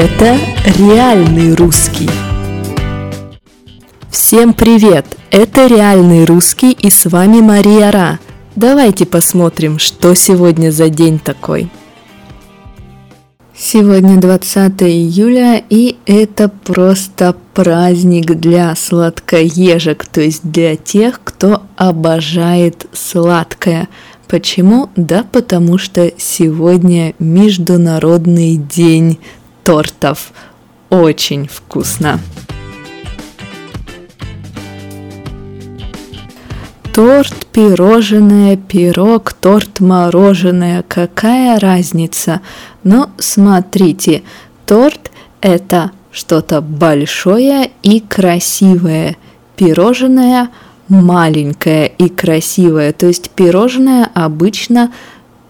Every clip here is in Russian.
Это реальный русский. Всем привет! Это реальный русский и с вами Мария Ра. Давайте посмотрим, что сегодня за день такой. Сегодня 20 июля, и это просто праздник для сладкоежек, то есть для тех, кто обожает сладкое. Почему? Да потому что сегодня Международный день тортов. Очень вкусно. Торт, пирожное, пирог, торт, мороженое. Какая разница? Но смотрите, торт это что-то большое и красивое. Пирожное маленькое и красивое. То есть пирожное обычно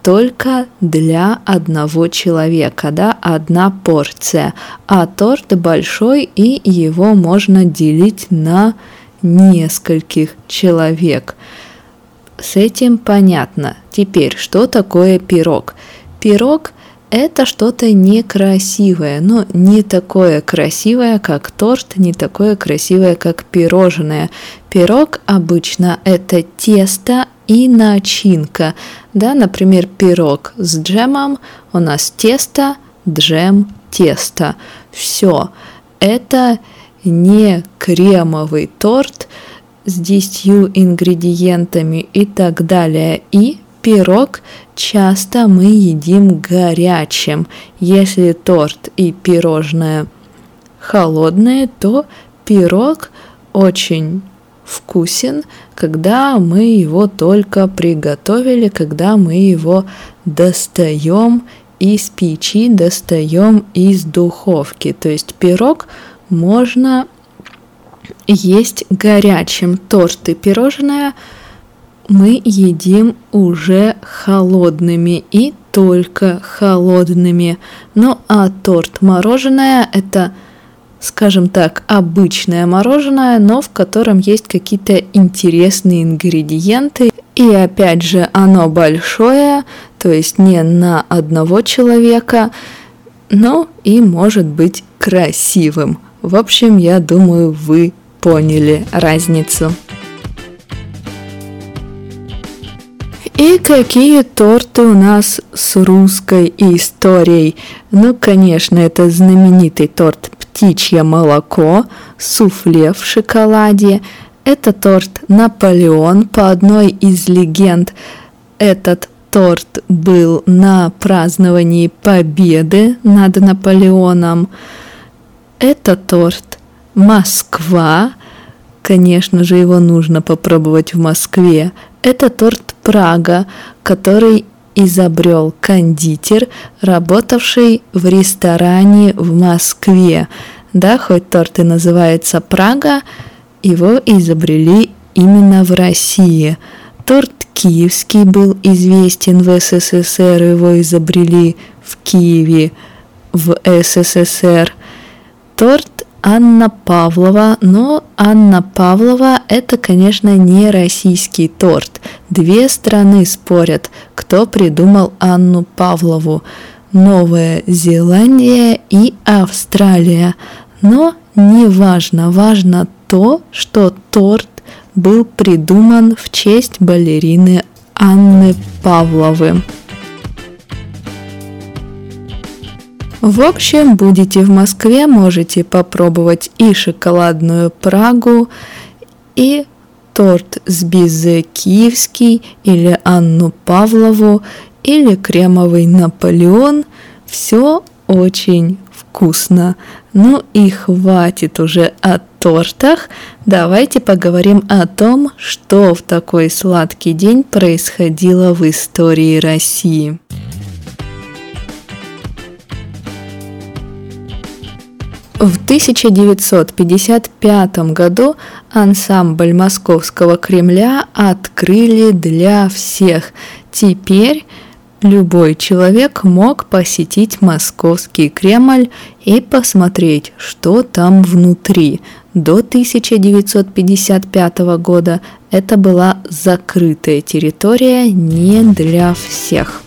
только для одного человека, да, одна порция, а торт большой и его можно делить на нескольких человек. С этим понятно. Теперь, что такое пирог? Пирог это что-то некрасивое, но не такое красивое, как торт, не такое красивое, как пирожное. Пирог обычно это тесто и начинка. Да, например, пирог с джемом, у нас тесто, джем, тесто. Все. Это не кремовый торт с 10 ингредиентами и так далее. И пирог часто мы едим горячим. Если торт и пирожное холодное, то пирог очень вкусен, когда мы его только приготовили, когда мы его достаем из печи, достаем из духовки. То есть пирог можно есть горячим. Торт и пирожное мы едим уже холодными и только холодными. Ну а торт мороженое это скажем так, обычное мороженое, но в котором есть какие-то интересные ингредиенты. И опять же, оно большое, то есть не на одного человека, но и может быть красивым. В общем, я думаю, вы поняли разницу. И какие торты у нас с русской историей? Ну, конечно, это знаменитый торт птичье молоко, суфле в шоколаде. Это торт Наполеон по одной из легенд. Этот торт был на праздновании победы над Наполеоном. Это торт Москва. Конечно же, его нужно попробовать в Москве. Это торт Прага, который изобрел кондитер, работавший в ресторане в Москве. Да, хоть торт и называется Прага, его изобрели именно в России. Торт киевский был известен в СССР, его изобрели в Киеве, в СССР. Торт Анна Павлова, но Анна Павлова это, конечно, не российский торт. Две страны спорят, кто придумал Анну Павлову. Новая Зеландия и Австралия. Но не важно, важно то, что торт был придуман в честь балерины Анны Павловы. В общем, будете в Москве, можете попробовать и шоколадную Прагу, и торт с бизе киевский, или Анну Павлову, или кремовый Наполеон. Все очень вкусно. Ну и хватит уже о тортах. Давайте поговорим о том, что в такой сладкий день происходило в истории России. В 1955 году ансамбль Московского Кремля открыли для всех. Теперь любой человек мог посетить Московский Кремль и посмотреть, что там внутри. До 1955 года это была закрытая территория не для всех.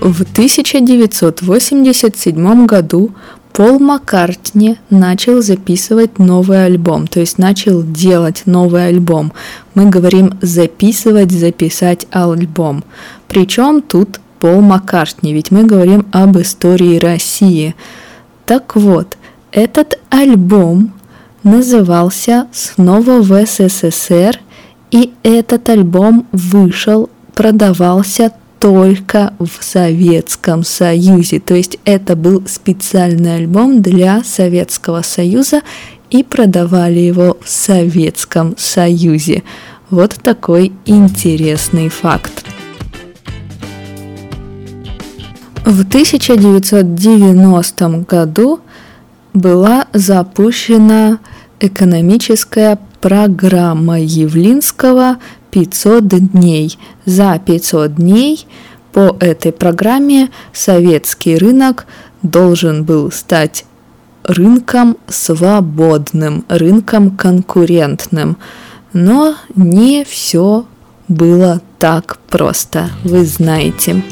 В 1987 году Пол Маккартни начал записывать новый альбом, то есть начал делать новый альбом. Мы говорим записывать, записать альбом. Причем тут Пол Маккартни, ведь мы говорим об истории России. Так вот, этот альбом назывался «Снова в СССР», и этот альбом вышел, продавался только в Советском Союзе. То есть это был специальный альбом для Советского Союза и продавали его в Советском Союзе. Вот такой интересный факт. В 1990 году была запущена экономическая программа Явлинского 500 дней. За 500 дней по этой программе советский рынок должен был стать рынком свободным, рынком конкурентным. Но не все было так просто, вы знаете.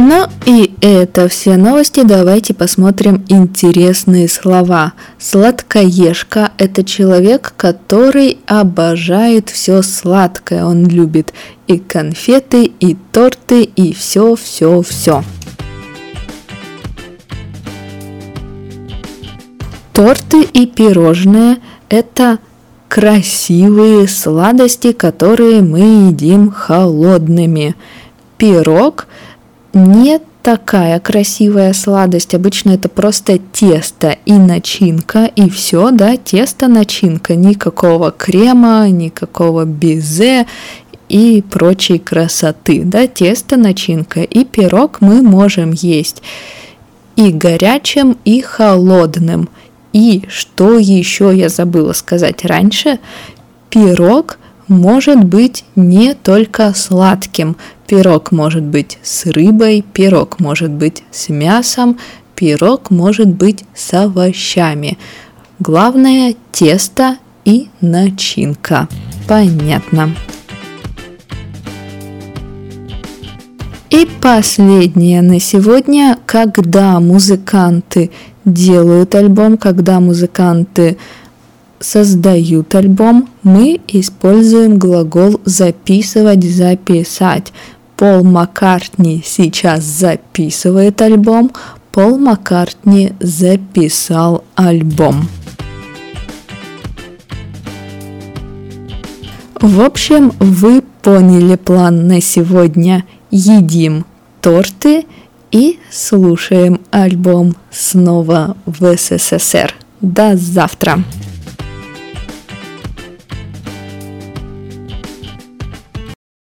Ну и это все новости. Давайте посмотрим интересные слова. Сладкоежка – это человек, который обожает все сладкое. Он любит и конфеты, и торты, и все, все, все. Торты и пирожные – это красивые сладости, которые мы едим холодными. Пирог – не такая красивая сладость. Обычно это просто тесто и начинка, и все, да, тесто, начинка. Никакого крема, никакого безе и прочей красоты, да, тесто, начинка. И пирог мы можем есть и горячим, и холодным. И что еще я забыла сказать раньше, пирог может быть не только сладким. Пирог может быть с рыбой, пирог может быть с мясом, пирог может быть с овощами. Главное тесто и начинка. Понятно. И последнее на сегодня, когда музыканты делают альбом, когда музыканты создают альбом, мы используем глагол записывать, записать. Пол Маккартни сейчас записывает альбом, Пол Маккартни записал альбом. В общем, вы поняли план на сегодня. Едим торты и слушаем альбом снова в СССР. До завтра!